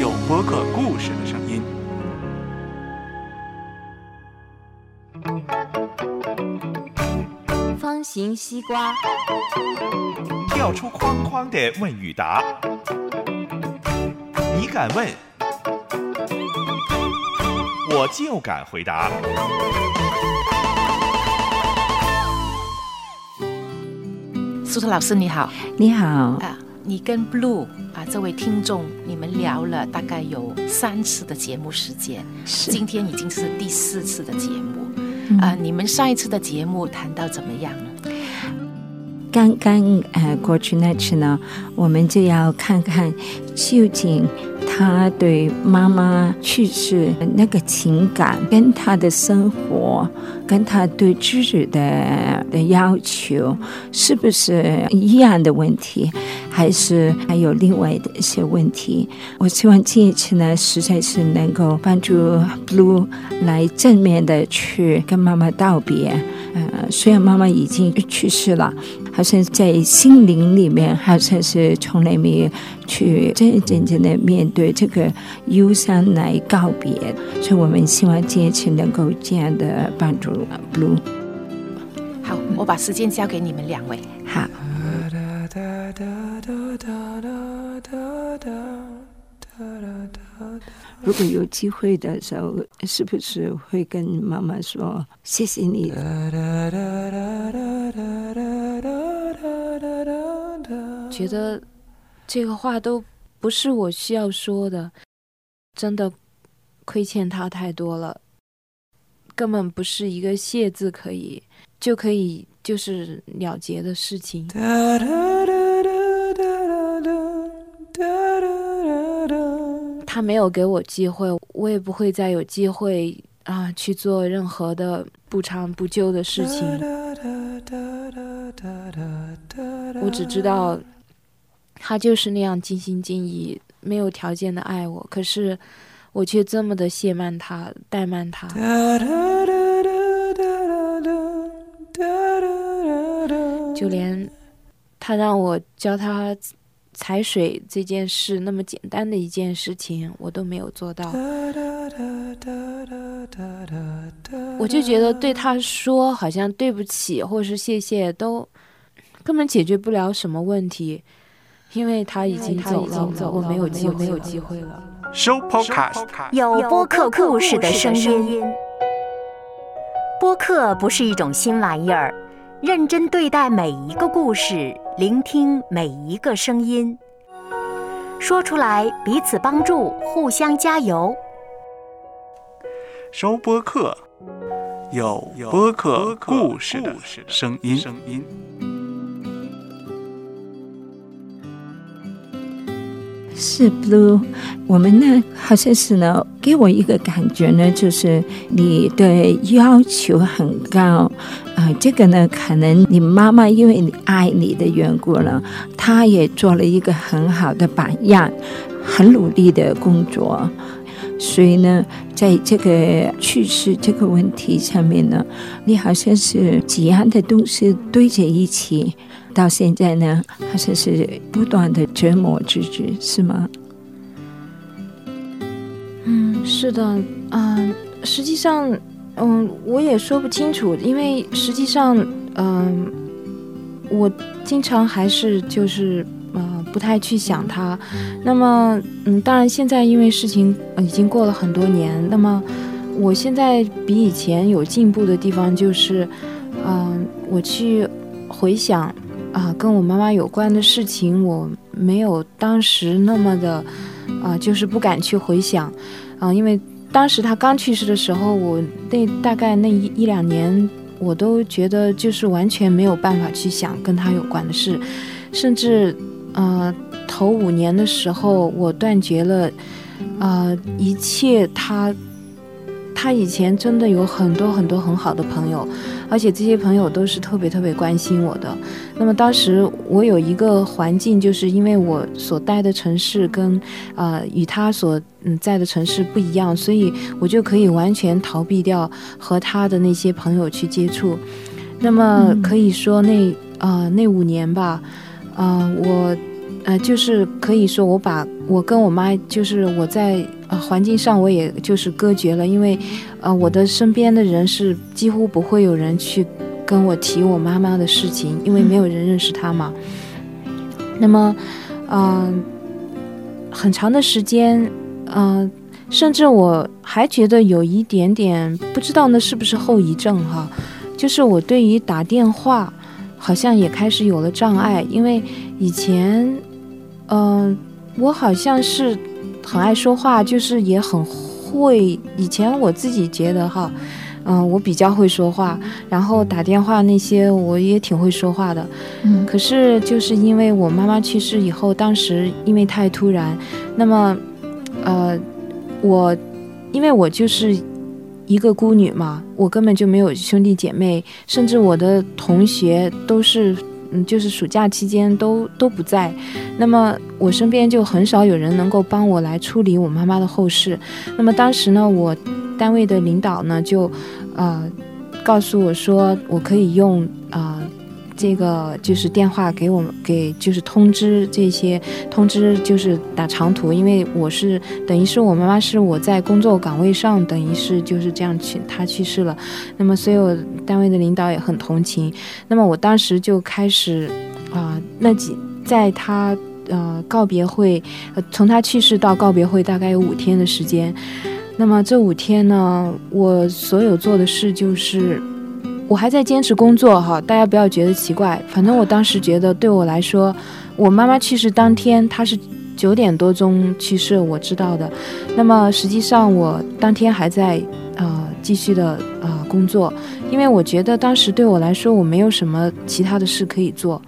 有播客故事的声音。方形西瓜，跳出框框的问与答，你敢问，我就敢回答。苏特老师你好，你好，啊，你跟 Blue 啊这位听众，你们聊了大概有三次的节目时间，是。今天已经是第四次的节目，啊，你们上一次的节目谈到怎么样呢？刚刚呃过去那次呢，我们就要看看究竟他对妈妈去世那个情感，跟他的生活，跟他对自己的的要求，是不是一样的问题，还是还有另外的一些问题？我希望这一次呢，实在是能够帮助 Blue 来正面的去跟妈妈道别。呃，虽然妈妈已经去世了，好像在心灵里面，好像是从来没有去真真正正的面对这个忧伤来告别，所以我们希望这一次能够这样的帮助 Blue。好，我把时间交给你们两位。好，如果有机会的时候，是不是会跟妈妈说谢谢你？觉得这个话都不是我需要说的，真的亏欠他太多了，根本不是一个谢字可以就可以就是了结的事情。他没有给我机会，我也不会再有机会啊去做任何的不长不久的事情。我只知道，他就是那样尽心尽意、没有条件的爱我，可是我却这么的亵慢他、怠慢他。就连他让我教他踩水这件事，那么简单的一件事情，我都没有做到。我就觉得对他说好像对不起或是谢谢，都根本解决不了什么问题，因为他已经走了，我没有机没有机会了。收 Podcast，有播客故事的声音。播客不是一种新玩意儿，认真对待每一个故事，聆听每一个声音，说出来彼此帮助，互相加油。收播客，有播客故事的声音。是 Blue，我们呢好像是呢，给我一个感觉呢，就是你的要求很高，啊、这个呢，可能你妈妈因为你爱你的缘故呢，她也做了一个很好的榜样，很努力的工作，所以呢，在这个去世这个问题上面呢，你好像是几样的东西堆在一起。到现在呢，好像是不断的折磨自己，是吗？嗯，是的，嗯、实际上，嗯，我也说不清楚，因为实际上，嗯、我经常还是就是嗯不太去想他。那么，嗯，当然现在因为事情、已经过了很多年，那么我现在比以前有进步的地方就是，嗯、我去回想啊、跟我妈妈有关的事情，我没有当时那么的啊、就是不敢去回想。啊，因为当时他刚去世的时候，我那大概那一一两年，我都觉得就是完全没有办法去想跟他有关的事，甚至呃头五年的时候，我断绝了呃，一切他他以前真的有很多很多很好的朋友，而且这些朋友都是特别特别关心我的。那么当时我有一个环境，就是因为我所待的城市跟呃与他所嗯在的城市不一样，所以我就可以完全逃避掉和他的那些朋友去接触。那么可以说那呃那五年吧，呃我呃就是可以说我把我跟我妈就是我在呃环境上我也就是隔绝了，因为呃我的身边的人是几乎不会有人去跟我提我妈妈的事情，因为没有人认识她嘛。那么，嗯、很长的时间，嗯、甚至我还觉得有一点点不知道那是不是后遗症哈，就是我对于打电话好像也开始有了障碍，因为以前，嗯、我好像是很爱说话，就是也很会，以前我自己觉得哈。嗯，我比较会说话，然后打电话那些我也挺会说话的，嗯可是就是因为我妈妈去世以后，当时因为太突然，那么，呃，我因为我就是一个孤女嘛，我根本就没有兄弟姐妹，甚至我的同学都是，嗯，就是暑假期间都都不在，那么我身边就很少有人能够帮我来处理我妈妈的后事。那么当时呢，我单位的领导呢就，呃，告诉我说，我可以用啊。这个就是电话给我们给就是通知这些通知就是打长途，因为我是等于是我妈妈是我在工作岗位上，等于是就是这样去她去世了，那么所有单位的领导也很同情，那么我当时就开始啊、那几在她呃告别会，呃从她去世到告别会大概有五天的时间，那么这五天呢，我所有做的事就是。我还在坚持工作哈，大家不要觉得奇怪。反正我当时觉得，对我来说，我妈妈去世当天，她是九点多钟去世，我知道的。那么实际上，我当天还在呃继续的呃工作，因为我觉得当时对我来说，我没有什么其他的事可以做。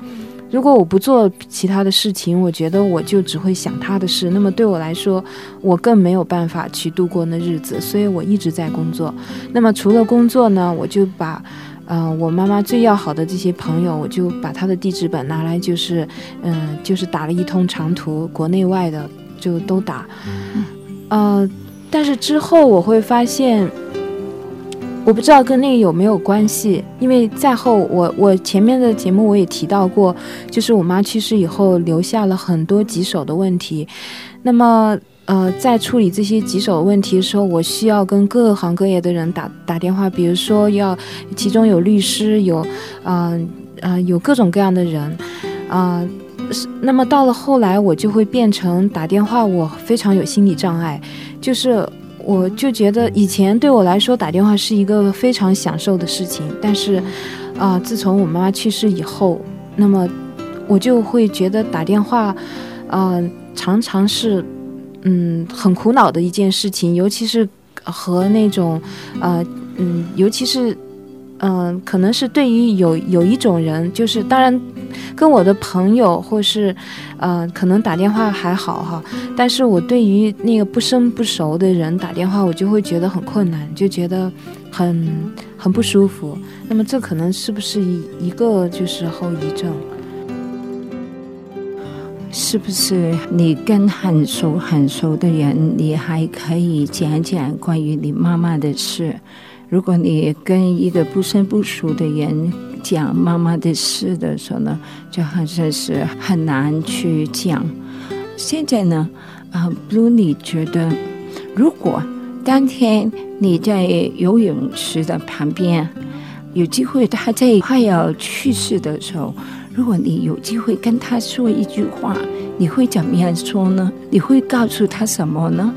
如果我不做其他的事情，我觉得我就只会想他的事。那么对我来说，我更没有办法去度过那日子，所以我一直在工作。那么除了工作呢，我就把。呃，我妈妈最要好的这些朋友，我就把她的地址本拿来，就是，嗯、就是打了一通长途，国内外的就都打。呃，但是之后我会发现，我不知道跟那个有没有关系，因为在后我我前面的节目我也提到过，就是我妈去世以后留下了很多棘手的问题，那么。呃，在处理这些棘手问题的时候，我需要跟各行各业的人打打电话，比如说要，其中有律师，有，嗯呃有各种各样的人，啊、是那么到了后来，我就会变成打电话，我非常有心理障碍，就是我就觉得以前对我来说打电话是一个非常享受的事情，但是，啊、自从我妈妈去世以后，那么我就会觉得打电话，呃，常常是。嗯，很苦恼的一件事情，尤其是和那种，呃，嗯，尤其是，嗯、可能是对于有有一种人，就是当然跟我的朋友或是，呃，可能打电话还好哈，但是我对于那个不生不熟的人打电话，我就会觉得很困难，就觉得很很不舒服。那么这可能是不是一一个就是后遗症？是不是你跟很熟很熟的人，你还可以讲讲关于你妈妈的事？如果你跟一个不生不熟的人讲妈妈的事的时候呢，就好像是很难去讲。现在呢，啊、b l u e 你觉得，如果当天你在游泳池的旁边，有机会他在快要去世的时候，如果你有机会跟他说一句话，你会怎么样说呢？你会告诉他什么呢？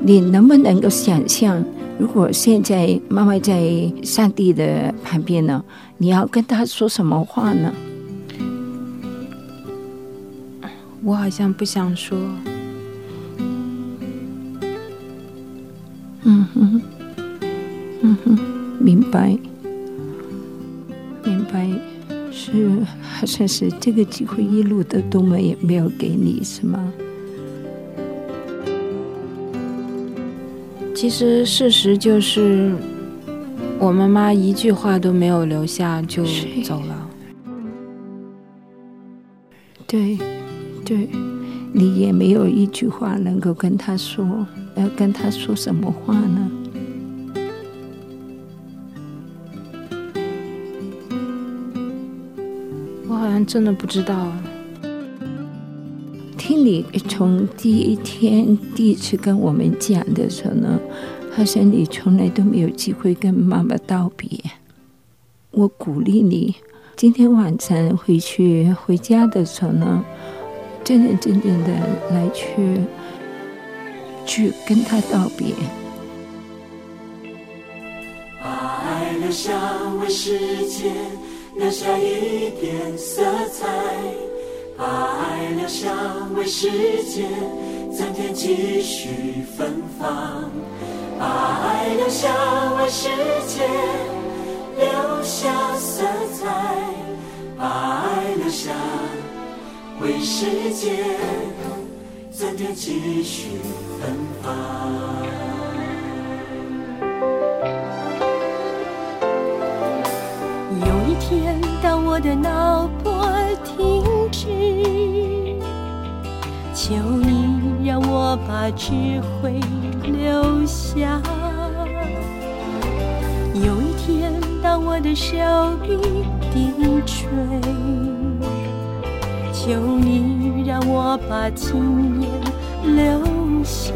你能不能够想象，如果现在妈妈在上帝的旁边呢，你要跟他说什么话呢？我好像不想说。嗯哼，嗯哼，明白，明白，是好像是这个机会一路的都没有没有给你是吗？其实事实就是，我妈妈一句话都没有留下就走了。对，对，你也没有一句话能够跟他说，要跟他说什么话呢？真的不知道啊。听你从第一天第一次跟我们讲的时候呢，好像你从来都没有机会跟妈妈道别。我鼓励你，今天晚上回去回家的时候呢，真认真正的来去去跟他道别。把爱留下，为世界留下一点色彩；把爱留下，为世界增添几许芬芳；把爱留下，为世界留下色彩；把爱留下，为世界增添几许芬芳。的脑波停止，求你让我把智慧留下。有一天，当我的手臂低垂，求你让我把经验留下。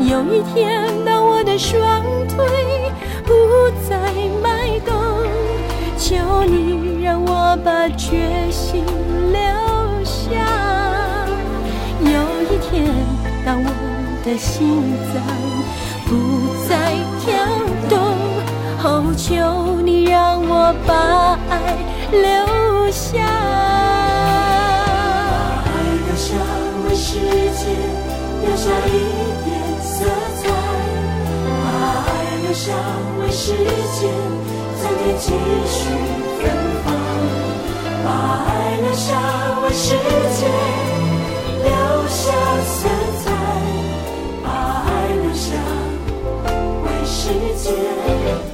有一天，当我的双腿不再迈动，求你让我把决心留下。有一天，当我的心脏不再跳动，哦，求你让我把爱留下。把爱留下，为世界留下一点色彩；把爱留下，为世界增添几许芬芳；把爱留下，为世界留下色彩；把爱留下，为世界。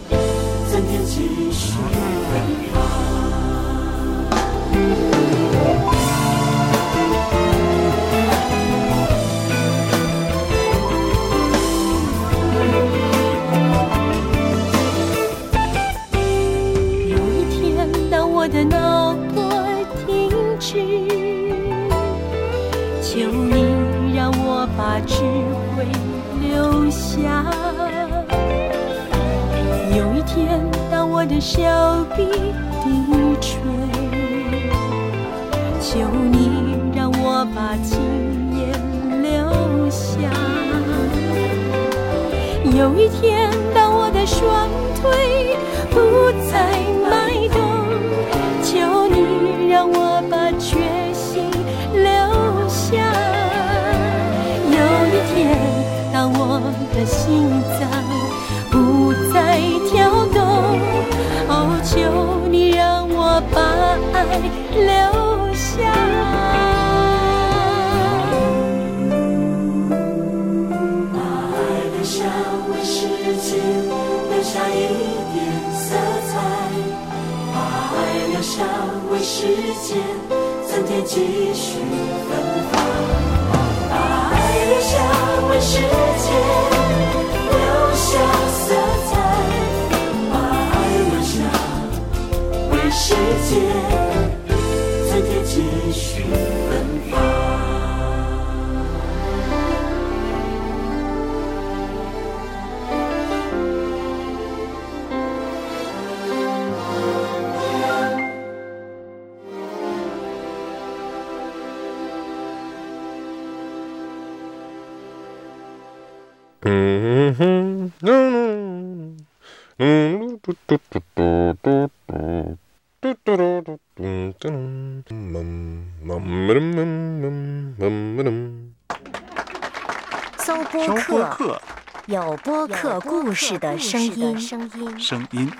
天，当我的手臂低垂，求你让我把今夜留下。有一天，当我的双继续芬芳；把爱留下，为世界留下色彩；把爱留下，为世界。搜播搜播客，有播客故事的声音。声音